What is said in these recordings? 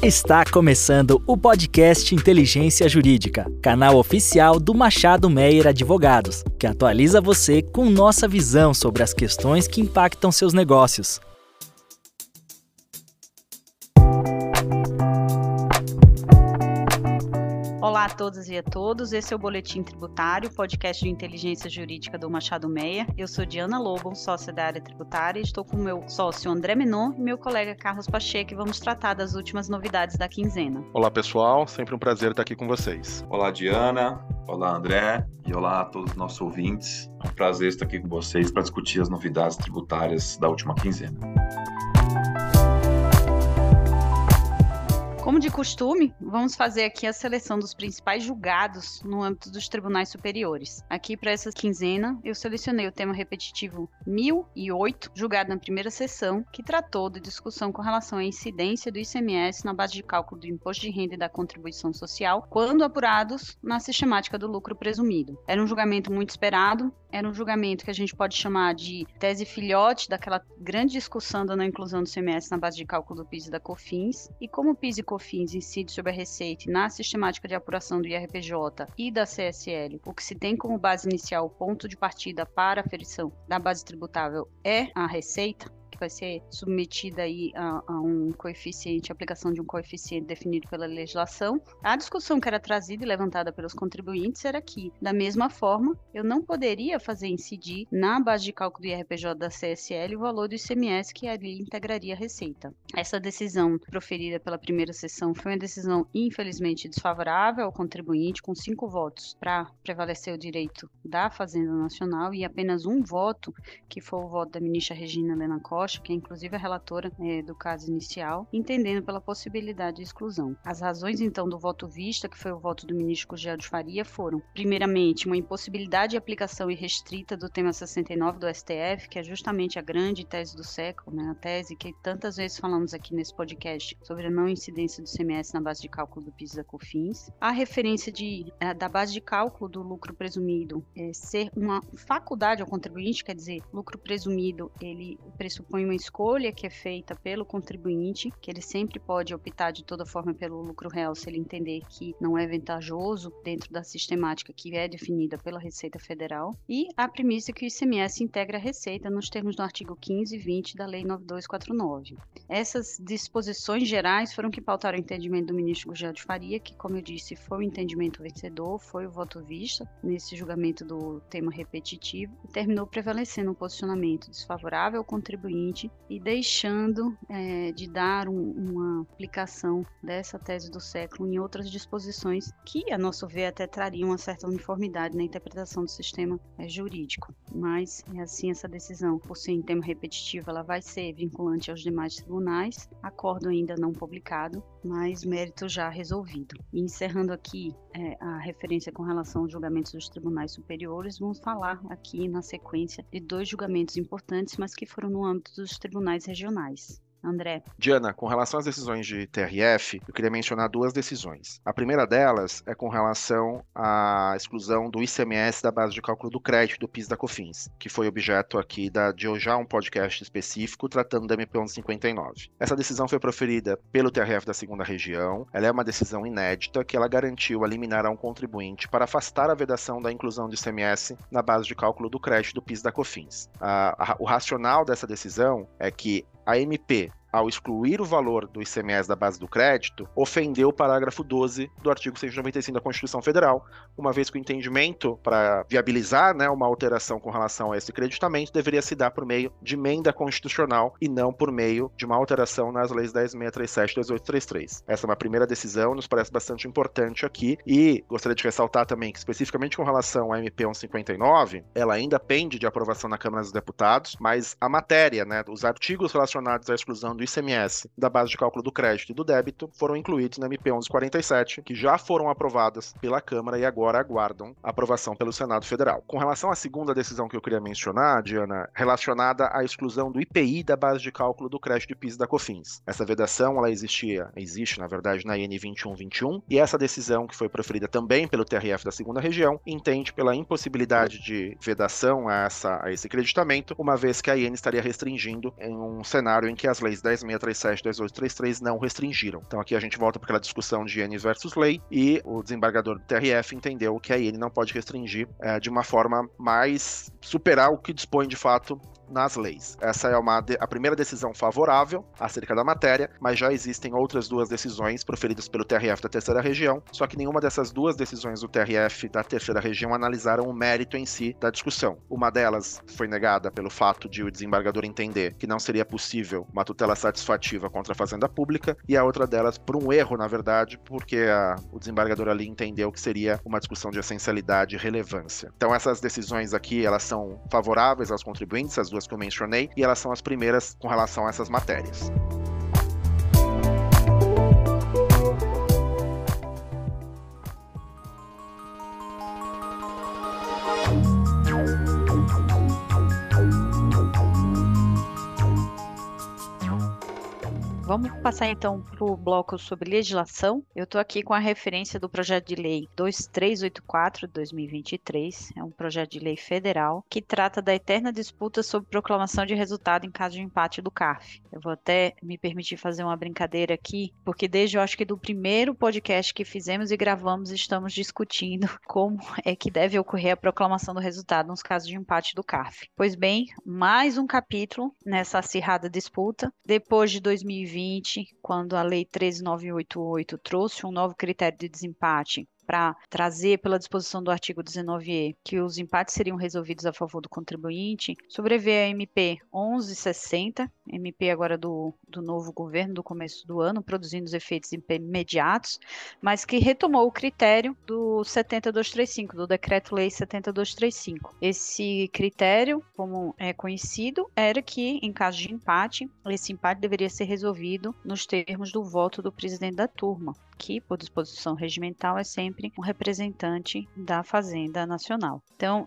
Está começando o podcast Inteligência Jurídica, canal oficial do Machado Meyer Advogados, que atualiza você com nossa visão sobre as questões que impactam seus negócios. Olá a todos e a todos, esse é o Boletim Tributário, podcast de inteligência jurídica do Machado Meia. Eu sou Diana Lobo, sócia da área tributária, e estou com o meu sócio André Menon e meu colega Carlos Pacheco e vamos tratar das últimas novidades da quinzena. Olá pessoal, sempre um prazer estar aqui com vocês. Olá Diana, olá André e olá a todos os nossos ouvintes. É um prazer estar aqui com vocês para discutir as novidades tributárias da última quinzena. Como de costume, vamos fazer aqui a seleção dos principais julgados no âmbito dos tribunais superiores. Aqui, para essa quinzena, eu selecionei o tema repetitivo 1008, julgado na primeira sessão, que tratou de discussão com relação à incidência do ICMS na base de cálculo do imposto de renda e da contribuição social, quando apurados na sistemática do lucro presumido. Era um julgamento muito esperado, era um julgamento que a gente pode chamar de tese filhote daquela grande discussão da não inclusão do ICMS na base de cálculo do PIS e da COFINS, e como o PIS e COFINS COFINS incide sobre a receita na sistemática de apuração do IRPJ e da CSL, o que se tem como base inicial o ponto de partida para a aferição da base tributável é a receita, vai ser submetida aí a, a, um coeficiente, a aplicação de um coeficiente definido pela legislação. A discussão que era trazida e levantada pelos contribuintes era que, da mesma forma, eu não poderia fazer incidir na base de cálculo do IRPJ da CSL o valor do ICMS que ali integraria a receita. Essa decisão proferida pela primeira sessão foi uma decisão infelizmente desfavorável ao contribuinte, com cinco votos para prevalecer o direito da Fazenda Nacional e apenas um voto, que foi o voto da ministra Regina Helena Costa, Rocha, que é inclusive a relatora é, do caso inicial, entendendo pela possibilidade de exclusão. As razões, então, do voto vista, que foi o voto do ministro Gugel de Faria, foram, primeiramente, uma impossibilidade de aplicação irrestrita do tema 69 do STF, que é justamente a grande tese do século, né? a tese que tantas vezes falamos aqui nesse podcast sobre a não incidência do CMS na base de cálculo do PIS da COFINS. A referência de, eh, da base de cálculo do lucro presumido é, ser uma faculdade ao contribuinte, quer dizer, lucro presumido, ele pressupõe foi uma escolha que é feita pelo contribuinte, que ele sempre pode optar de toda forma pelo lucro real se ele entender que não é vantajoso dentro da sistemática que é definida pela Receita Federal, e a premissa que o ICMS integra a receita nos termos do artigo 15 e 20 da Lei 9249. Essas disposições gerais foram que pautaram o entendimento do ministro Gugel de Faria, que, como eu disse, foi o entendimento vencedor, foi o voto vista nesse julgamento do tema repetitivo, e terminou prevalecendo um posicionamento desfavorável ao contribuinte e deixando é, de dar um, uma aplicação dessa tese do século em outras disposições que, a nosso ver, até trariam uma certa uniformidade na interpretação do sistema é, jurídico. Mas, é assim, essa decisão, por ser em tema repetitivo, ela vai ser vinculante aos demais tribunais, acordo ainda não publicado, mas mérito já resolvido. E encerrando aqui é, a referência com relação aos julgamentos dos tribunais superiores, vamos falar aqui na sequência de dois julgamentos importantes, mas que foram no âmbito dos tribunais regionais. André. Diana, com relação às decisões de TRF, eu queria mencionar duas decisões. A primeira delas é com relação à exclusão do ICMS da base de cálculo do crédito do PIS da COFINS, que foi objeto aqui da, de já um podcast específico tratando da MP 1159. Essa decisão foi proferida pelo TRF da segunda região. Ela é uma decisão inédita que ela garantiu a liminar a um contribuinte para afastar a vedação da inclusão do ICMS na base de cálculo do crédito do PIS da COFINS. A, a, o racional dessa decisão é que a MP ao excluir o valor do ICMS da base do crédito, ofendeu o parágrafo 12 do artigo 195 da Constituição Federal, uma vez que o entendimento para viabilizar né, uma alteração com relação a esse creditamento deveria se dar por meio de emenda constitucional e não por meio de uma alteração nas leis 10.637 e 1833. Essa é uma primeira decisão, nos parece bastante importante aqui, e gostaria de ressaltar também que, especificamente com relação à MP 159, ela ainda pende de aprovação na Câmara dos Deputados, mas a matéria, né, os artigos relacionados à exclusão do ICMS da base de cálculo do crédito e do débito foram incluídos na MP 1147, que já foram aprovadas pela Câmara e agora aguardam aprovação pelo Senado Federal. Com relação à segunda decisão que eu queria mencionar, Diana, relacionada à exclusão do IPI da base de cálculo do crédito e PIS da COFINS. Essa vedação, ela existia, existe, na verdade, na IN 2121, e essa decisão, que foi proferida também pelo TRF da segunda região, entende pela impossibilidade de vedação a, essa, a esse creditamento, uma vez que a IN estaria restringindo em um cenário em que as leis 10637 2833 não restringiram. Então aqui a gente volta para aquela discussão de N versus lei e o desembargador do TRF entendeu que a IN não pode restringir é, de uma forma mais superar o que dispõe de fato nas leis. Essa é uma a primeira decisão favorável acerca da matéria, mas já existem outras duas decisões proferidas pelo TRF da terceira região, só que nenhuma dessas duas decisões do TRF da terceira região analisaram o mérito em si da discussão. Uma delas foi negada pelo fato de o desembargador entender que não seria possível uma tutela satisfativa contra a fazenda pública, e a outra delas por um erro, na verdade, porque a, o desembargador ali entendeu que seria uma discussão de essencialidade e relevância. Então essas decisões aqui, elas são favoráveis aos contribuintes, as duas que eu mencionei, e elas são as primeiras com relação a essas matérias. Vamos passar então para o bloco sobre legislação. Eu estou aqui com a referência do projeto de lei 2384 de 2023. É um projeto de lei federal que trata da eterna disputa sobre proclamação de resultado em caso de empate do CARF. Eu vou até me permitir fazer uma brincadeira aqui, porque desde eu acho que do primeiro podcast que fizemos e gravamos, estamos discutindo como é que deve ocorrer a proclamação do resultado nos casos de empate do CARF. Pois bem, mais um capítulo nessa acirrada disputa. Depois de 2020, 2020, quando a Lei 13988 trouxe um novo critério de desempate para trazer pela disposição do artigo 19e que os empates seriam resolvidos a favor do contribuinte, sobreveio a MP 1160, MP agora do, do novo governo do começo do ano, produzindo os efeitos imediatos, mas que retomou o critério do 70235, do Decreto-Lei 70235. Esse critério, como é conhecido, era que, em caso de empate, esse empate deveria ser resolvido nos termos do voto do presidente da turma que, por disposição regimental, é sempre um representante da Fazenda Nacional. Então,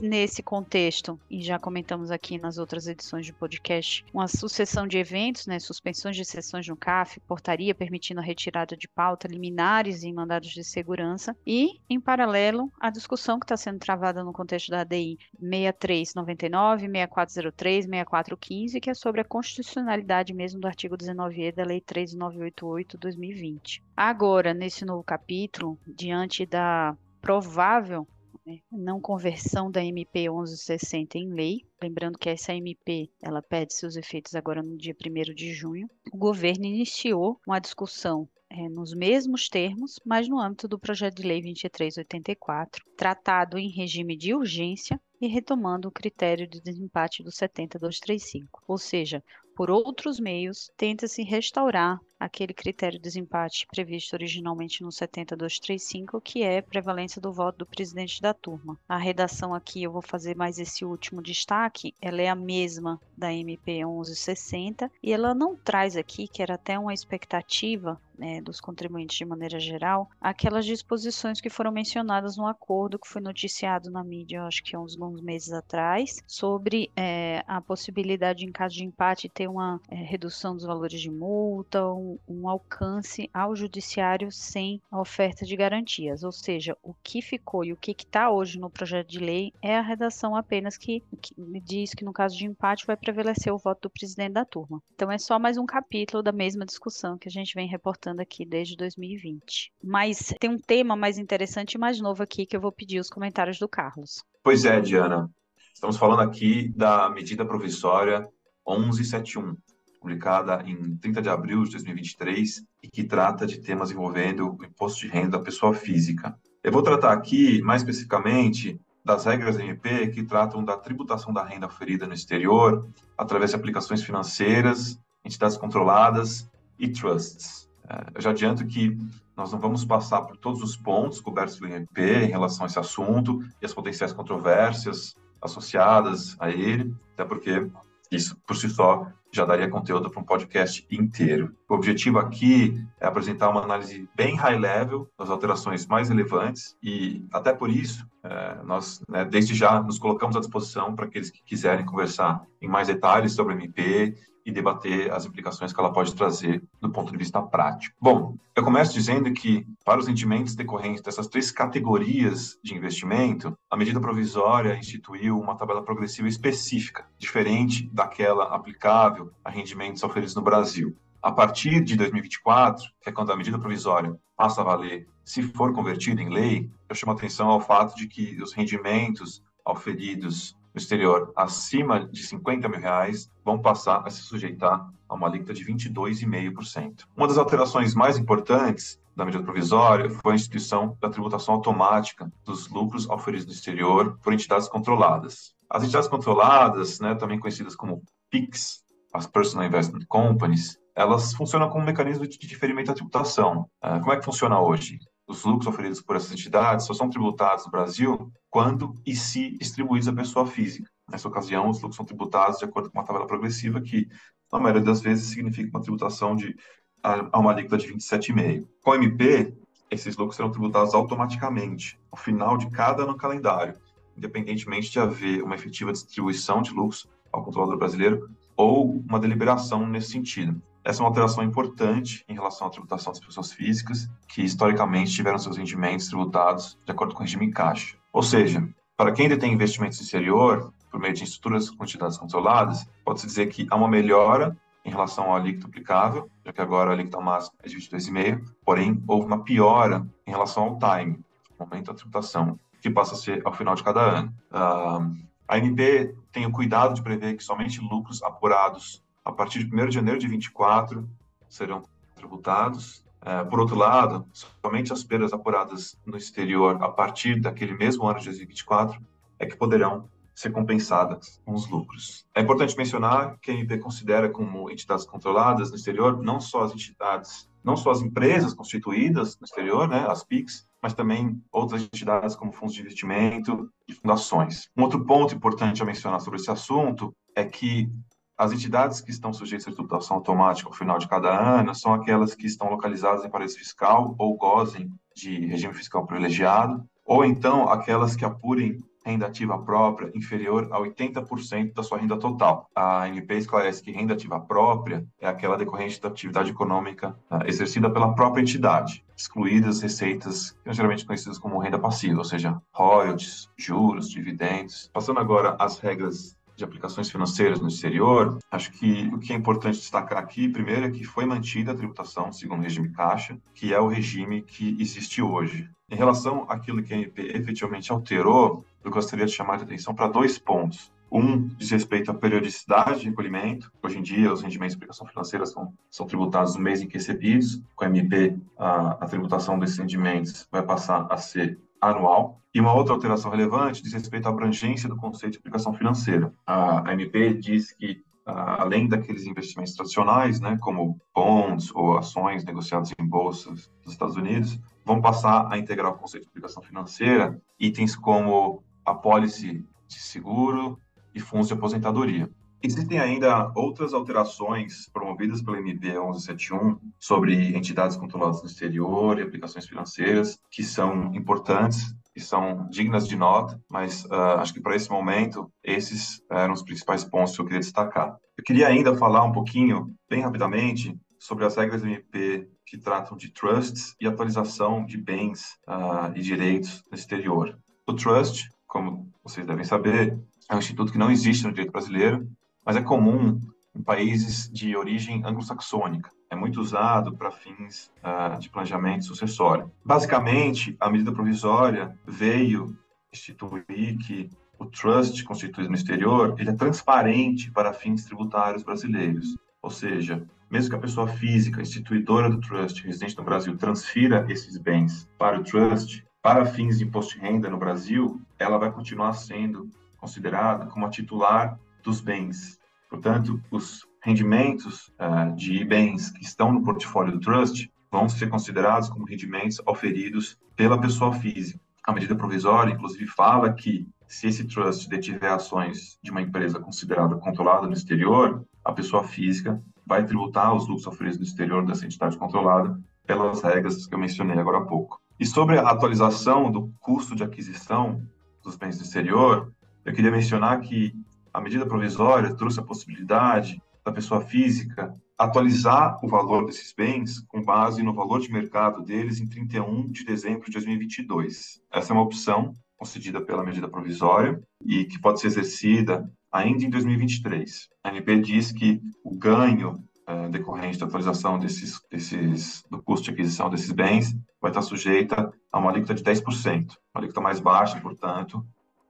nesse contexto, e já comentamos aqui nas outras edições do podcast, uma sucessão de eventos, né, suspensões de sessões no CAF, portaria permitindo a retirada de pauta, liminares e mandados de segurança, e, em paralelo, a discussão que está sendo travada no contexto da ADI 6399, 6403, 6415, que é sobre a constitucionalidade mesmo do artigo 19e da Lei 3988-2020. Agora, nesse novo capítulo, diante da provável né, não conversão da MP 1160 em lei, lembrando que essa MP ela perde seus efeitos agora no dia 1 de junho, o governo iniciou uma discussão é, nos mesmos termos, mas no âmbito do projeto de lei 2384, tratado em regime de urgência e retomando o critério de desempate do 70235, ou seja, por outros meios, tenta-se restaurar aquele critério de desempate previsto originalmente no 70235, que é prevalência do voto do presidente da turma. A redação aqui, eu vou fazer mais esse último destaque, ela é a mesma da MP 1160 e ela não traz aqui, que era até uma expectativa né, dos contribuintes de maneira geral, aquelas disposições que foram mencionadas no acordo que foi noticiado na mídia, acho que uns bons meses atrás, sobre é, a possibilidade, em caso de empate, ter uma é, redução dos valores de multa, um, um, alcance ao judiciário sem a oferta de garantias. Ou seja, o que ficou e o que está hoje no projeto de lei é a redação apenas que, que diz que no caso de empate vai prevalecer o voto do presidente da turma. Então é só mais um capítulo da mesma discussão que a gente vem reportando aqui desde 2020. Mas tem um tema mais interessante e mais novo aqui que eu vou pedir os comentários do Carlos. Pois é, Diana. Estamos falando aqui da medida provisória 1171, publicada em 30 de abril de 2023 e que trata de temas envolvendo o imposto de renda da pessoa física. Eu vou tratar aqui, mais especificamente, das regras MP que tratam da tributação da renda oferida no exterior através de aplicações financeiras, entidades controladas e trusts. É, eu já adianto que nós não vamos passar por todos os pontos cobertos pelo MP em relação a esse assunto e as potenciais controvérsias associadas a ele, até porque isso por si só já daria conteúdo para um podcast inteiro. O objetivo aqui é apresentar uma análise bem high level das alterações mais relevantes e até por isso é, nós né, desde já nos colocamos à disposição para aqueles que quiserem conversar em mais detalhes sobre MP e debater as implicações que ela pode trazer do ponto de vista prático. Bom, eu começo dizendo que, para os rendimentos decorrentes dessas três categorias de investimento, a medida provisória instituiu uma tabela progressiva específica, diferente daquela aplicável a rendimentos oferidos no Brasil. A partir de 2024, que é quando a medida provisória passa a valer, se for convertida em lei, eu chamo atenção ao fato de que os rendimentos oferidos no exterior acima de 50 mil reais vão passar a se sujeitar a uma alíquota de 22,5%. Uma das alterações mais importantes da medida provisória foi a instituição da tributação automática dos lucros oferidos no exterior por entidades controladas. As entidades controladas, né, também conhecidas como PICs, as Personal Investment Companies, elas funcionam como um mecanismo de diferimento da tributação. Uh, como é que funciona hoje? Os lucros oferidos por essas entidades só são tributados no Brasil quando e se distribuídos à pessoa física. Nessa ocasião, os lucros são tributados de acordo com uma tabela progressiva que, na maioria das vezes, significa uma tributação de a uma alíquota de 27,5. Com MP, esses lucros serão tributados automaticamente, ao final de cada ano calendário, independentemente de haver uma efetiva distribuição de lucros ao controlador brasileiro ou uma deliberação nesse sentido. Essa é uma alteração importante em relação à tributação das pessoas físicas, que historicamente tiveram seus rendimentos tributados de acordo com o regime caixa. Ou seja, para quem detém investimentos no exterior, por meio de estruturas com entidades controladas, pode-se dizer que há uma melhora em relação ao alíquota aplicável, já que agora a alíquota máxima é de 22,5, porém houve uma piora em relação ao time, momento da tributação, que passa a ser ao final de cada ano. Uh, a ANP tem o cuidado de prever que somente lucros apurados a partir de 1 de janeiro de 24, serão tributados. É, por outro lado, somente as perdas apuradas no exterior a partir daquele mesmo ano de 2024 é que poderão ser compensadas com os lucros. É importante mencionar que a MP considera como entidades controladas no exterior não só as entidades, não só as empresas constituídas no exterior, né, as PICs, mas também outras entidades como fundos de investimento e fundações. Um outro ponto importante a mencionar sobre esse assunto é que as entidades que estão sujeitas à tributação automática ao final de cada ano são aquelas que estão localizadas em paraíso fiscal ou gozem de regime fiscal privilegiado, ou então aquelas que apurem renda ativa própria inferior a 80% da sua renda total. A ANP esclarece que renda ativa própria é aquela decorrente da atividade econômica uh, exercida pela própria entidade, excluídas receitas geralmente conhecidas como renda passiva, ou seja, royalties, juros, dividendos. Passando agora às regras de aplicações financeiras no exterior, acho que o que é importante destacar aqui, primeiro, é que foi mantida a tributação segundo o regime caixa, que é o regime que existe hoje. Em relação àquilo que a MP efetivamente alterou, eu gostaria de chamar a atenção para dois pontos. Um diz respeito à periodicidade de recolhimento. Hoje em dia, os rendimentos de aplicação financeira são, são tributados no mês em que recebidos. Com a MP, a, a tributação desses rendimentos vai passar a ser anual. E uma outra alteração relevante diz respeito à abrangência do conceito de aplicação financeira. A ANP diz que, além daqueles investimentos tradicionais, né, como bonds ou ações negociadas em bolsas dos Estados Unidos, vão passar a integrar o conceito de aplicação financeira itens como a pólice de seguro e fundos de aposentadoria. Existem ainda outras alterações promovidas pela MB 1171 sobre entidades controladas no exterior e aplicações financeiras que são importantes e são dignas de nota, mas uh, acho que para esse momento esses eram os principais pontos que eu queria destacar. Eu queria ainda falar um pouquinho, bem rapidamente, sobre as regras MP que tratam de trusts e atualização de bens uh, e direitos no exterior. O trust, como vocês devem saber, é um instituto que não existe no direito brasileiro, mas é comum em países de origem anglo-saxônica. É muito usado para fins uh, de planejamento sucessório. Basicamente, a medida provisória veio instituir que o trust constituído no exterior ele é transparente para fins tributários brasileiros. Ou seja, mesmo que a pessoa física instituidora do trust residente no Brasil transfira esses bens para o trust, para fins de imposto de renda no Brasil, ela vai continuar sendo considerada como a titular dos bens. Portanto, os rendimentos uh, de bens que estão no portfólio do trust vão ser considerados como rendimentos oferidos pela pessoa física. A medida provisória, inclusive, fala que se esse trust detiver ações de uma empresa considerada controlada no exterior, a pessoa física vai tributar os lucros oferidos no exterior dessa entidade controlada pelas regras que eu mencionei agora há pouco. E sobre a atualização do custo de aquisição dos bens do exterior, eu queria mencionar que a medida provisória trouxe a possibilidade da pessoa física atualizar o valor desses bens com base no valor de mercado deles em 31 de dezembro de 2022. Essa é uma opção concedida pela medida provisória e que pode ser exercida ainda em 2023. A MP diz que o ganho é, decorrente da atualização desses, desses, do custo de aquisição desses bens vai estar sujeita a uma alíquota de 10%, uma alíquota mais baixa, portanto,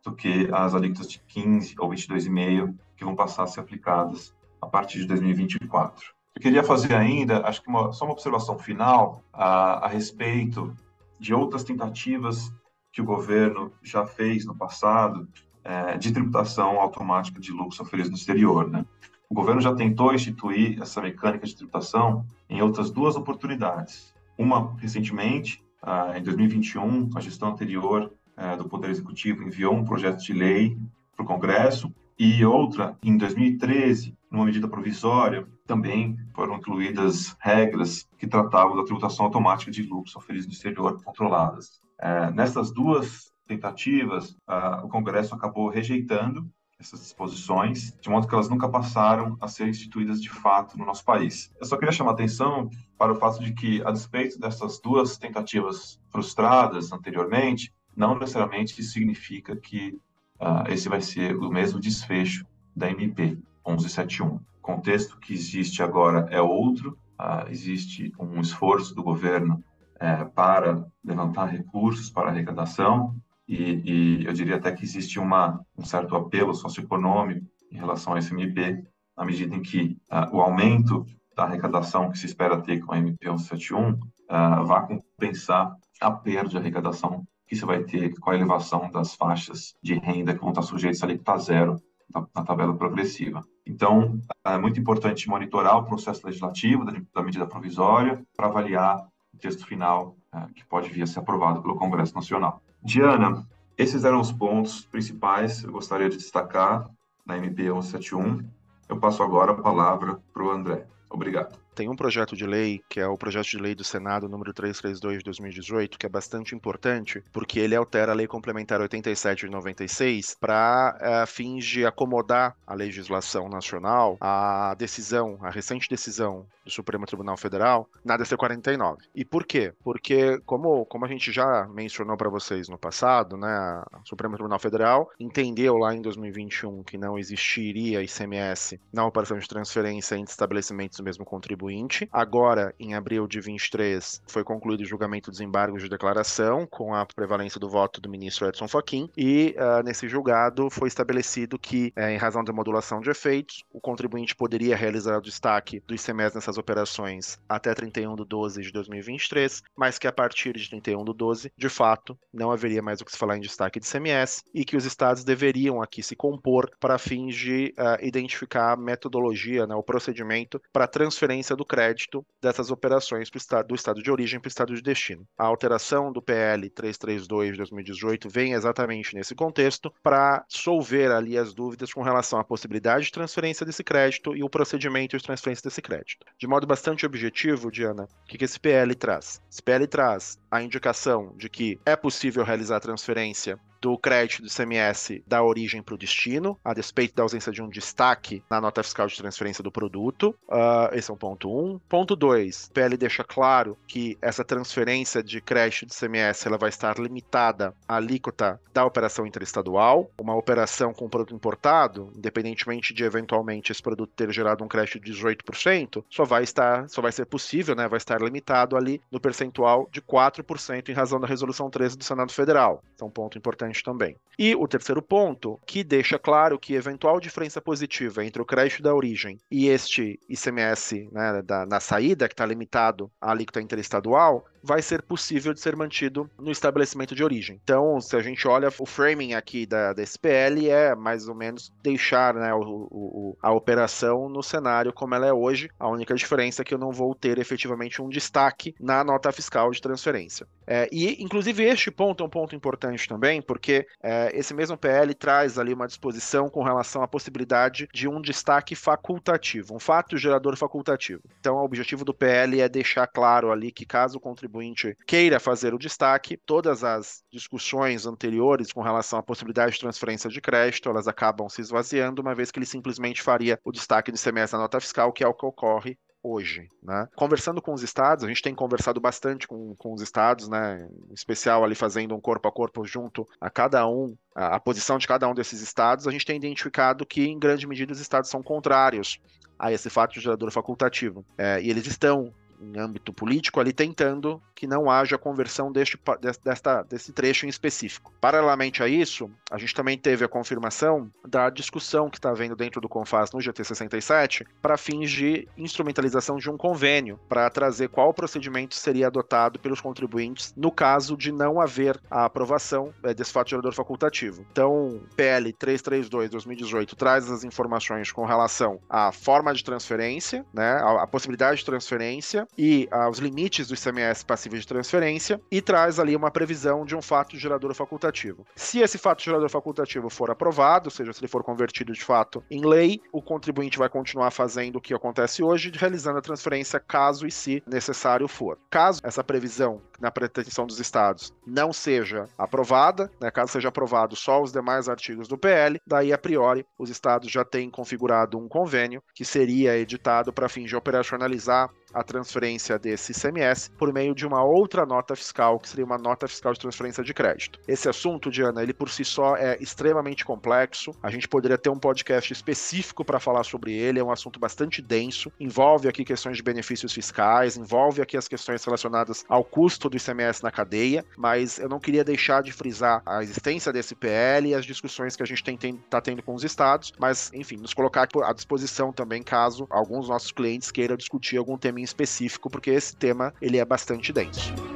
do que as alíquotas de 15 ou 22,5 que vão passar a ser aplicadas a partir de 2024. Eu queria fazer ainda, acho que uma, só uma observação final a, a respeito de outras tentativas que o governo já fez no passado é, de tributação automática de lucros oferidos no exterior. Né? O governo já tentou instituir essa mecânica de tributação em outras duas oportunidades. Uma recentemente, ah, em 2021, a gestão anterior eh, do Poder Executivo enviou um projeto de lei para o Congresso e outra, em 2013, numa medida provisória, também foram incluídas regras que tratavam da tributação automática de lucros oferidos no exterior controladas. É, nessas duas tentativas, o Congresso acabou rejeitando essas disposições, de modo que elas nunca passaram a ser instituídas de fato no nosso país. Eu só queria chamar a atenção para o fato de que, a despeito dessas duas tentativas frustradas anteriormente, não necessariamente significa que uh, esse vai ser o mesmo desfecho da MP 1171. O contexto que existe agora é outro, uh, existe um esforço do governo uh, para levantar recursos para arrecadação, e, e, eu diria até que existe uma, um certo apelo socioeconômico em relação a esse MP, na medida em que uh, o aumento da arrecadação que se espera ter com a MP 171 uh, vai compensar a perda de arrecadação que você vai ter com a elevação das faixas de renda que vão estar sujeitas ali está zero na, na, tabela progressiva. Então, é muito importante monitorar o processo legislativo da, da medida provisória para avaliar o texto final que pode vir a ser aprovado pelo Congresso Nacional. Diana, esses eram os pontos principais que eu gostaria de destacar na MP 171. Eu passo agora a palavra para o André. Obrigado. Tem um projeto de lei, que é o projeto de lei do Senado número 332 de 2018, que é bastante importante, porque ele altera a Lei Complementar 87 de 96 para uh, fins de acomodar a legislação nacional à decisão, a recente decisão do Supremo Tribunal Federal na DC 49. E por quê? Porque, como, como a gente já mencionou para vocês no passado, né, o Supremo Tribunal Federal entendeu lá em 2021 que não existiria ICMS na operação de transferência entre estabelecimentos do mesmo contribuinte contribuinte. Agora, em abril de 23, foi concluído o julgamento dos embargos de declaração, com a prevalência do voto do ministro Edson Fachin, e uh, nesse julgado foi estabelecido que, uh, em razão da modulação de efeitos, o contribuinte poderia realizar o destaque do ICMS nessas operações até 31 de 12 de 2023, mas que a partir de 31 de 12, de fato, não haveria mais o que se falar em destaque de ICMS e que os estados deveriam aqui se compor para fins de uh, identificar a metodologia, né, o procedimento para transferência transferência do crédito dessas operações do estado de origem para o estado de destino. A alteração do PL 332 de 2018 vem exatamente nesse contexto para solver ali as dúvidas com relação à possibilidade de transferência desse crédito e o procedimento de transferência desse crédito. De modo bastante objetivo, Diana, o que esse PL traz? Esse PL traz a indicação de que é possível realizar transferência do crédito do ICMS da origem para o destino, a despeito da ausência de um destaque na nota fiscal de transferência do produto. Uh, esse é um ponto 1. Um. Ponto 2, o PL deixa claro que essa transferência de crédito do ICMS ela vai estar limitada à alíquota da operação interestadual. Uma operação com produto importado, independentemente de eventualmente esse produto ter gerado um crédito de 18%, só vai estar, só vai ser possível, né, vai estar limitado ali no percentual de 4% em razão da resolução 13 do Senado Federal. Então, ponto importante importante também. E o terceiro ponto, que deixa claro que eventual diferença positiva entre o crédito da origem e este ICMS né, da, na saída, que está limitado à alíquota interestadual, vai ser possível de ser mantido no estabelecimento de origem. Então, se a gente olha o framing aqui da, da SPL, é mais ou menos deixar né, o, o, a operação no cenário como ela é hoje. A única diferença é que eu não vou ter efetivamente um destaque na nota fiscal de transferência. É, e, inclusive, este ponto é um ponto importante também, porque é, esse mesmo PL traz ali uma disposição com relação à possibilidade de um destaque facultativo, um fato gerador facultativo. Então, o objetivo do PL é deixar claro ali que caso o contribuinte contribuinte queira fazer o destaque, todas as discussões anteriores com relação à possibilidade de transferência de crédito, elas acabam se esvaziando, uma vez que ele simplesmente faria o destaque do ICMS na nota fiscal, que é o que ocorre hoje. Né? Conversando com os estados, a gente tem conversado bastante com, com os estados, né? em especial ali fazendo um corpo a corpo junto a cada um, a, a posição de cada um desses estados, a gente tem identificado que, em grande medida, os estados são contrários a esse fato de gerador facultativo. É, e eles estão em âmbito político ali tentando que não haja conversão deste, desta, desse trecho em específico. Paralelamente a isso, a gente também teve a confirmação da discussão que está havendo dentro do CONFAS no GT67 para fins de instrumentalização de um convênio para trazer qual procedimento seria adotado pelos contribuintes no caso de não haver a aprovação é, desse fato gerador facultativo. Então, PL 332-2018 traz as informações com relação à forma de transferência, né, a, a possibilidade de transferência e ah, os limites do ICMS passível de transferência e traz ali uma previsão de um fato gerador facultativo. Se esse fato gerador facultativo for aprovado, ou seja, se ele for convertido de fato em lei, o contribuinte vai continuar fazendo o que acontece hoje, realizando a transferência caso e se necessário for. Caso essa previsão na pretensão dos estados não seja aprovada, né, caso seja aprovado só os demais artigos do PL, daí a priori os estados já têm configurado um convênio que seria editado para fim de operacionalizar a transferência desse ICMS por meio de uma outra nota fiscal, que seria uma nota fiscal de transferência de crédito. Esse assunto, Diana, ele por si só é extremamente complexo. A gente poderia ter um podcast específico para falar sobre ele, é um assunto bastante denso, envolve aqui questões de benefícios fiscais, envolve aqui as questões relacionadas ao custo do ICMS na cadeia, mas eu não queria deixar de frisar a existência desse PL e as discussões que a gente está tendo com os estados, mas enfim, nos colocar à disposição também caso alguns nossos clientes queiram discutir algum tema em específico, porque esse tema ele é bastante denso.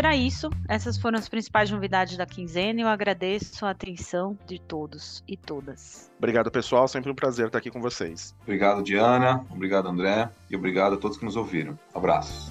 Era isso. Essas foram as principais novidades da quinzena. Eu agradeço a atenção de todos e todas. Obrigado, pessoal. Sempre um prazer estar aqui com vocês. Obrigado, Diana. Obrigado, André. E obrigado a todos que nos ouviram. Abraços.